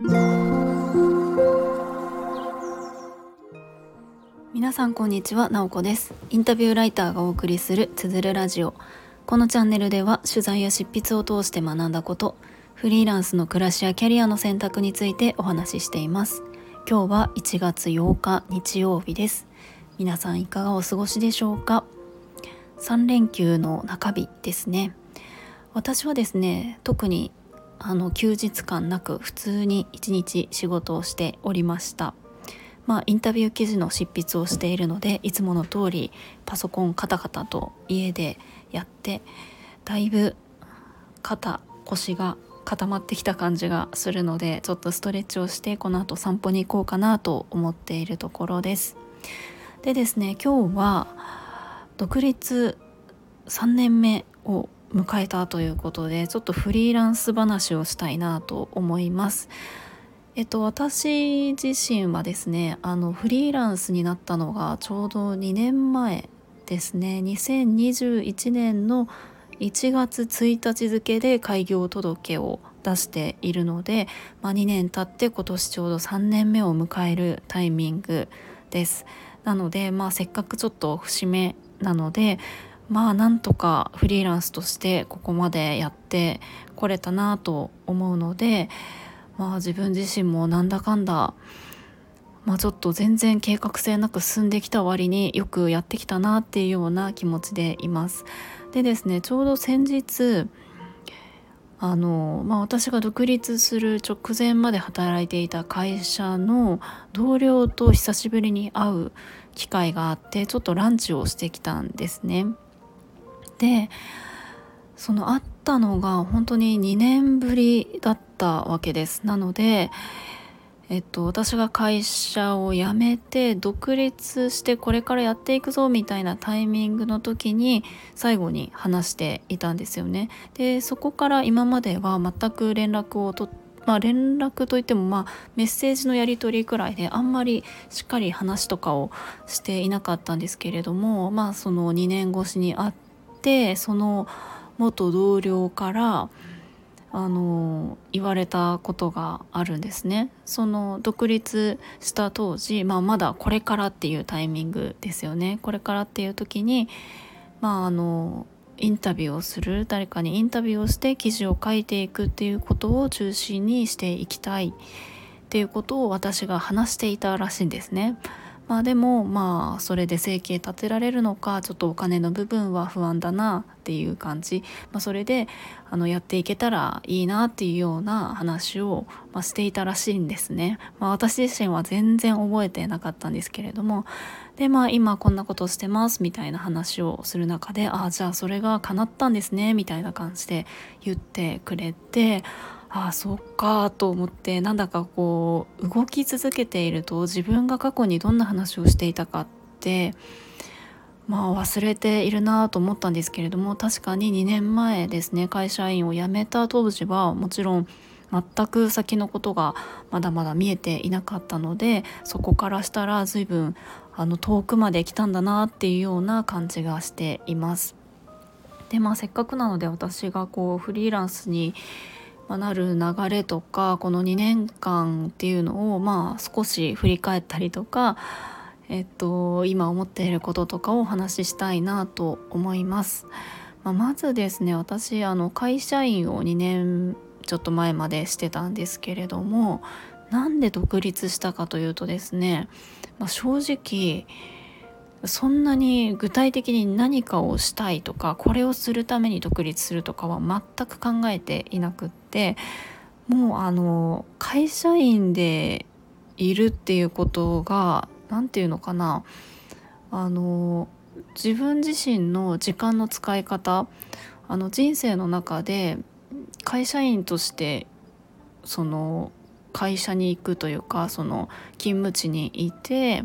皆さんこんにちは、なおこです。インタビューライターがお送りするつづるラジオ。このチャンネルでは取材や執筆を通して学んだことフリーランスの暮らしやキャリアの選択についてお話ししています。今日は1月8日日曜日です。皆さんいかがお過ごしでしょうか？3連休の中日ですね。私はですね特にあの休日感なく普通に一日仕事をしておりました。まあインタビュー記事の執筆をしているのでいつもの通りパソコンカタカタと家でやってだいぶ肩腰が固まってきた感じがするのでちょっとストレッチをしてこの後散歩に行こうかなと思っているところです。でですね今日は独立3年目を迎えたということでちょっとフリーランス話をしたいなと思います。えっと、私自身はですねあのフリーランスになったのがちょうど2年前ですね2021年の1月1日付で開業届を出しているので、まあ、2年経って今年ちょうど3年目を迎えるタイミングですなので、まあ、せっかくちょっと節目なのでまあなんとかフリーランスとしてここまでやってこれたなと思うのでまあ自分自身もなんだかんだまあちょっと全然計画性なく進んできた割によくやってきたなっていうような気持ちでいます。でですねちょうど先日あのまあ、私が独立する直前まで働いていた会社の同僚と久しぶりに会う機会があってちょっとランチをしてきたんですね。でその会ったのが本当に2年ぶりだったわけですなのでえっと、私が会社を辞めて独立してこれからやっていくぞみたいなタイミングの時に最後に話していたんですよね。でそこから今までは全く連絡を取ってまあ、連絡といってもまあメッセージのやり取りくらいであんまりしっかり話とかをしていなかったんですけれどもまあその2年越しに会ってその元同僚からあの言われたことがあるんですね。その独立した当時、まあ、まだこれからっていうタイミングですよね。これからっていう時に、まあ、あのインタビューをする誰かにインタビューをして記事を書いていくっていうことを中心にしていきたいっていうことを私が話していたらしいんですね。まあでもまあそれで生計立てられるのかちょっとお金の部分は不安だなっていう感じ、まあ、それであのやっていけたらいいなっていうような話を、まあ、していたらしいんですね。まあ、私自身は全然覚えてなかったんですけれどもでまあ今こんなことしてますみたいな話をする中でああじゃあそれが叶ったんですねみたいな感じで言ってくれてああそっかと思ってなんだかこう動き続けていると自分が過去にどんな話をしていたかってまあ忘れているなと思ったんですけれども確かに2年前ですね会社員を辞めた当時はもちろん全く先のことがまだまだ見えていなかったのでそこからしたら随分あの遠くまで来たんだなっていうような感じがしています。でまあせっかくなので私がこうフリーランスになる流れとかこの2年間っていうのをまあ少し振り返ったりとか、えっと、今思っていることとかをお話ししたいなと思います。まあ、まずですね私あの会社員を2年ちょっと前までしてたんですけれどもなんで独立したかというとですね、まあ、正直そんなに具体的に何かをしたいとかこれをするために独立するとかは全く考えていなくってもうあの会社員でいるっていうことが何て言うのかなあの自分自身の時間の使い方あの人生の中で会社員としてその会社に行くというかその勤務地にいて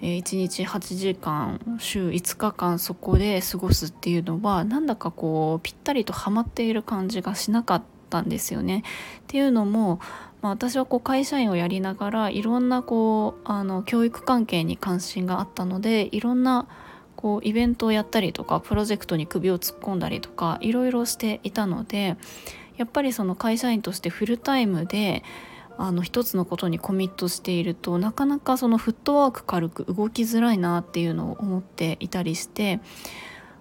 1日8時間週5日間そこで過ごすっていうのはなんだかこうぴったりとはまっている感じがしなかったんですよね。っていうのも、まあ、私はこう会社員をやりながらいろんなこうあの教育関係に関心があったのでいろんなこうイベントをやったりとかプロジェクトに首を突っ込んだりとかいろいろしていたのでやっぱりその会社員としてフルタイムであの一つのことにコミットしているとなかなかそのフットワーク軽く動きづらいなっていうのを思っていたりして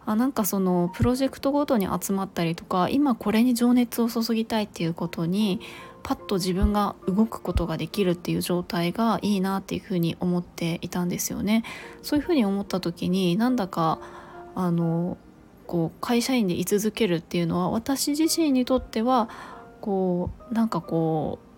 あなんかそのプロジェクトごとに集まったりとか今これに情熱を注ぎたいっていうことにパッと自分が動くことができるっていう状態がいいなっていうふうに思っていたんですよね。そういうふうに思った時になんだかあのこう会社員で居続けるっていうのは私自身にとってはこうなんかこう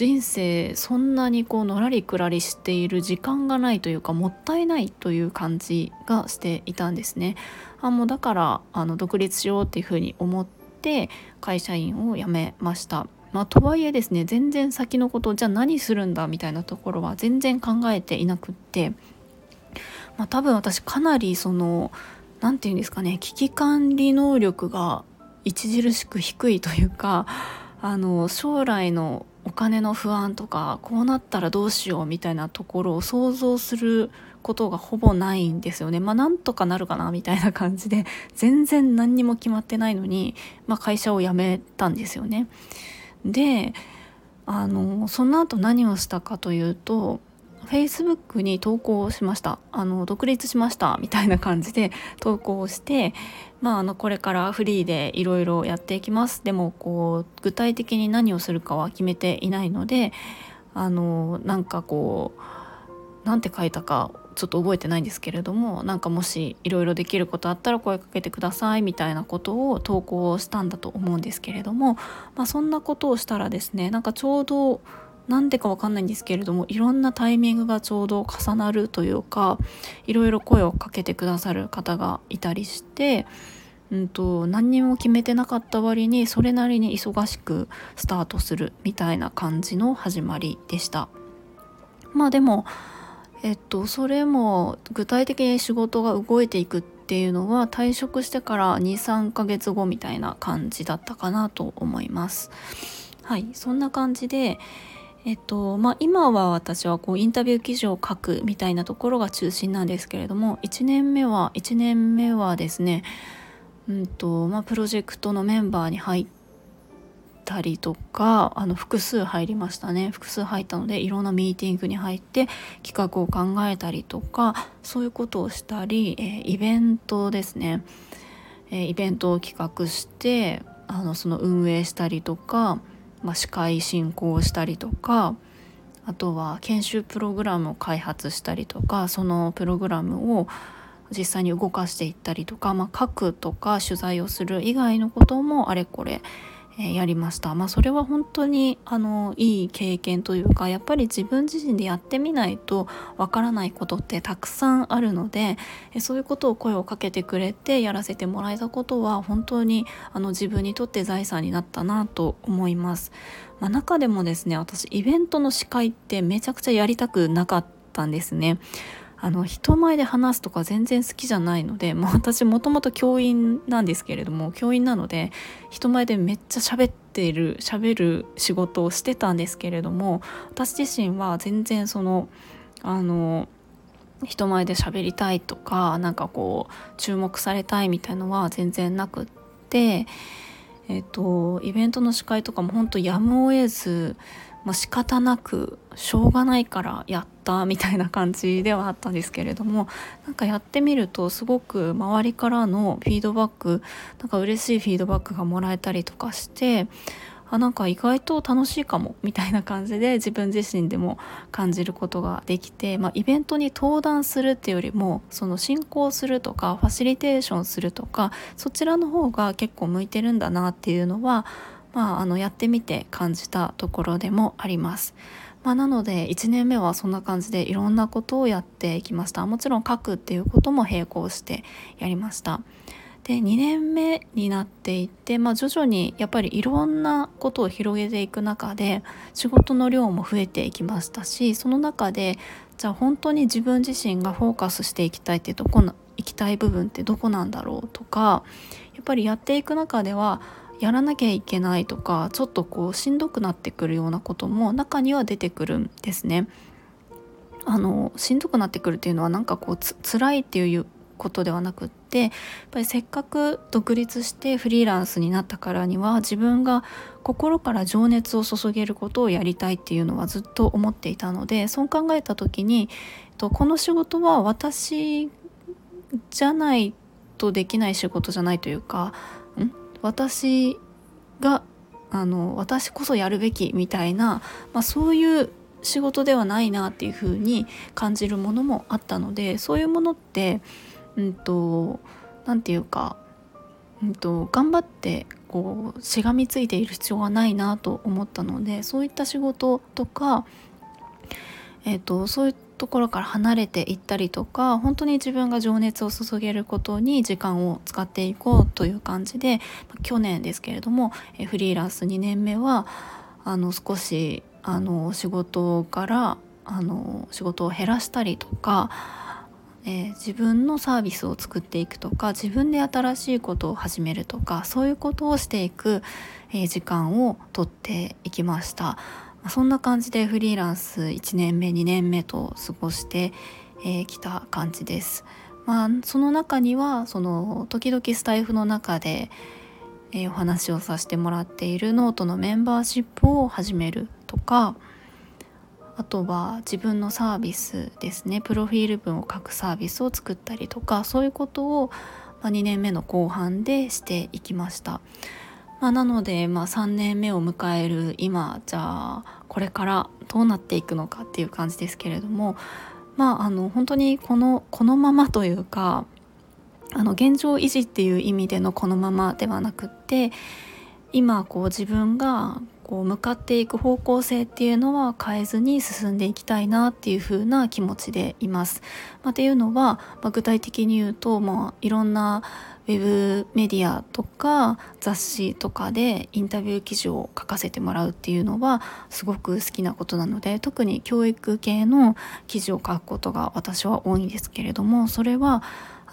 人生そんなにこうのらりくらりしている時間がないというかもったいないという感じがしていたんですね。あもうだからあの独立しようっていうふうに思って会社員を辞めました。まあ、とはいえですね全然先のことじゃあ何するんだみたいなところは全然考えていなくって、まあ、多分私かなりその何て言うんですかね危機管理能力が著しく低いというかあの将来のお金の不安とかこうなったらどうしようみたいなところを想像することがほぼないんですよね。まあなんとかなるかなみたいな感じで全然何にも決まってないのに、まあ、会社を辞めたんですよね。であのその後何をしたかというと Facebook に投稿しました。あの独立しましたみたいな感じで投稿してまあ、あのこれからフリーでいろいろやっていきます。でもこう具体的に何をするかは決めていないのであのなんかこうなんて書いたかちょっと覚えてないんですけれどもなんかもしいろいろできることあったら声かけてくださいみたいなことを投稿したんだと思うんですけれども、まあ、そんなことをしたらですねなんかちょうどなんでかわかんないんですけれどもいろんなタイミングがちょうど重なるというかいろいろ声をかけてくださる方がいたりして、うんと、何にも決めてなかった割にそれなりに忙しくスタートするみたいな感じの始まりでした。まあでもえっとそれも具体的に仕事が動いていくっていうのは退職してから23ヶ月後みたいな感じだったかなと思います。はいそんな感じでえっとまあ、今は私はこうインタビュー記事を書くみたいなところが中心なんですけれども1年目は1年目はですね、うんとまあ、プロジェクトのメンバーに入ったりとかあの複数入りましたね。複数入ったのでいろんなミーティングに入って企画を考えたりとかそういうことをしたり、えー、イベントですね、えー、イベントを企画してあのその運営したりとかまあ、司会進行をしたりとかあとは研修プログラムを開発したりとかそのプログラムを実際に動かしていったりとか、まあ、書くとか取材をする以外のこともあれこれえやりました。まあ、それは本当にあのいい経験というかやっぱり自分自身でやってみないとわからないことってたくさんあるのでえそういうことを声をかけてくれてやらせてもらえたことは本当にあの自分にとって財産になったなと思います。まあ、中でもですね私イベントの司会ってめちゃくちゃやりたくなかったんですね。あの人前で話すとか全然好きじゃないので、もう私もともと教員なんですけれども教員なので人前でめっちゃ喋っている喋る仕事をしてたんですけれども私自身は全然そのあの人前で喋りたいとかなんかこう注目されたいみたいのは全然なくって。えっと、イベントの司会とかも本当やむを得ずまあ、仕方なくしょうがないからやったみたいな感じではあったんですけれどもなんかやってみるとすごく周りからのフィードバックなんか嬉しいフィードバックがもらえたりとかしてあなんか意外と楽しいかもみたいな感じで自分自身でも感じることができて、まあ、イベントに登壇するっていうよりもその進行するとかファシリテーションするとかそちらの方が結構向いてるんだなっていうのはまあ、あのやってみて感じたところでもあります。まあ、なので1年目はそんな感じでいろんなことをやっていきましたもちろん書くっていうことも並行してやりましたで2年目になっていって、まあ、徐々にやっぱりいろんなことを広げていく中で仕事の量も増えていきましたしその中でじゃあ本当に自分自身がフォーカスしていきたいってどこな行きたい部分ってどこなんだろうとかやっぱりやっていく中ではやらなきゃいけないとかちょっとこうしんどくなってくるようなことも中には出てくるんですね。あのしんどくなってくるっていうのはなんかこうつ辛いっていうことではなくってやっぱりせっかく独立してフリーランスになったからには自分が心から情熱を注げることをやりたいっていうのはずっと思っていたのでそう考えた時にとこの仕事は私じゃないとできない仕事じゃないというか私があの私こそやるべきみたいな、まあ、そういう仕事ではないなっていうふうに感じるものもあったのでそういうものってうんと何て言うか、うんと、頑張ってこうしがみついている必要はないなと思ったのでそういった仕事とか、えーと、そういうところから離れていったりとか本当に自分が情熱を注げることに時間を使っていこうという感じで去年ですけれどもフリーランス2年目はあの少しあの仕事からあの仕事を減らしたりとか、えー、自分のサービスを作っていくとか自分で新しいことを始めるとかそういうことをしていく、えー、時間をとっていきました。そんな感じでフリーランス1年目2年目と過ごしてき、た感じです。まあ、その中にはその時々スタイフの中で、お話をさせてもらっているノートのメンバーシップを始めるとかあとは自分のサービスですねプロフィール文を書くサービスを作ったりとかそういうことを、まあ、2年目の後半でしていきました。まあ、なので、まあ、3年目を迎える今じゃあこれからどうなっていくのかっていう感じですけれどもまああの本当にこのこのままというかあの現状維持っていう意味でのこのままではなくって今こう自分がこう向かっていく方向性っていうのは変えずに進んでいきたいなっていう風な気持ちでいます。まあ、っていうのは、まあ、具体的に言うと、まあ、いろんなウェブメディアとか雑誌とかでインタビュー記事を書かせてもらうっていうのはすごく好きなことなので特に教育系の記事を書くことが私は多いんですけれどもそれは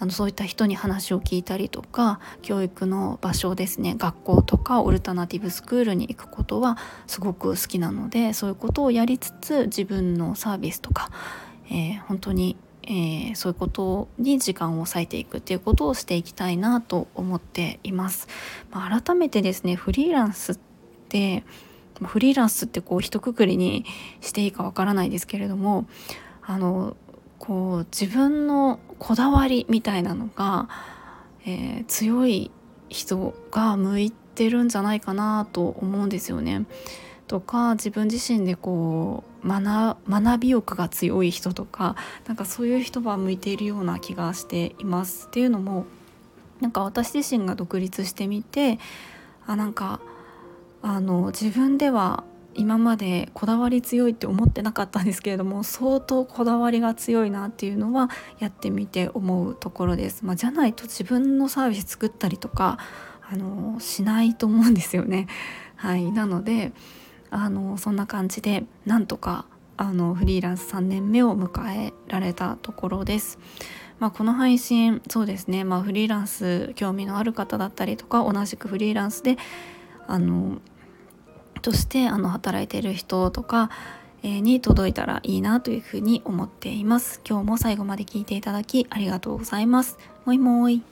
あのそういった人に話を聞いたりとか教育の場所ですね学校とかオルタナティブスクールに行くことはすごく好きなのでそういうことをやりつつ自分のサービスとか、えー、本当に、えー、そういうことに時間を割いていくっていうことをしていきたいなと思っています。まあ、改めてですねフリーランスってフリーランスってこう一括りにしていいかわからないですけれどもあのこう自分のこだわりみたいなのが、えー、強い人が向いてるんじゃないかなと思うんですよね。とか自分自身でこう学学び欲が強い人とかなんかそういう人は向いているような気がしています。っていうのもなんか私自身が独立してみてあなんかあの自分では今までこだわり強いって思ってなかったんですけれども相当こだわりが強いなっていうのはやってみて思うところです。まあ、じゃないと自分のサービス作ったりとかあのしないと思うんですよね。はい、なのであのそんな感じでなんとかあのフリーランス3年目を迎えられたところです。まあ、この配信そうですね、まあ、フリーランス興味のある方だったりとか同じくフリーランスであのとしてあの働いている人とか、え、に届いたらいいなというふうに思っています。今日も最後まで聞いていただきありがとうございます。もいもい。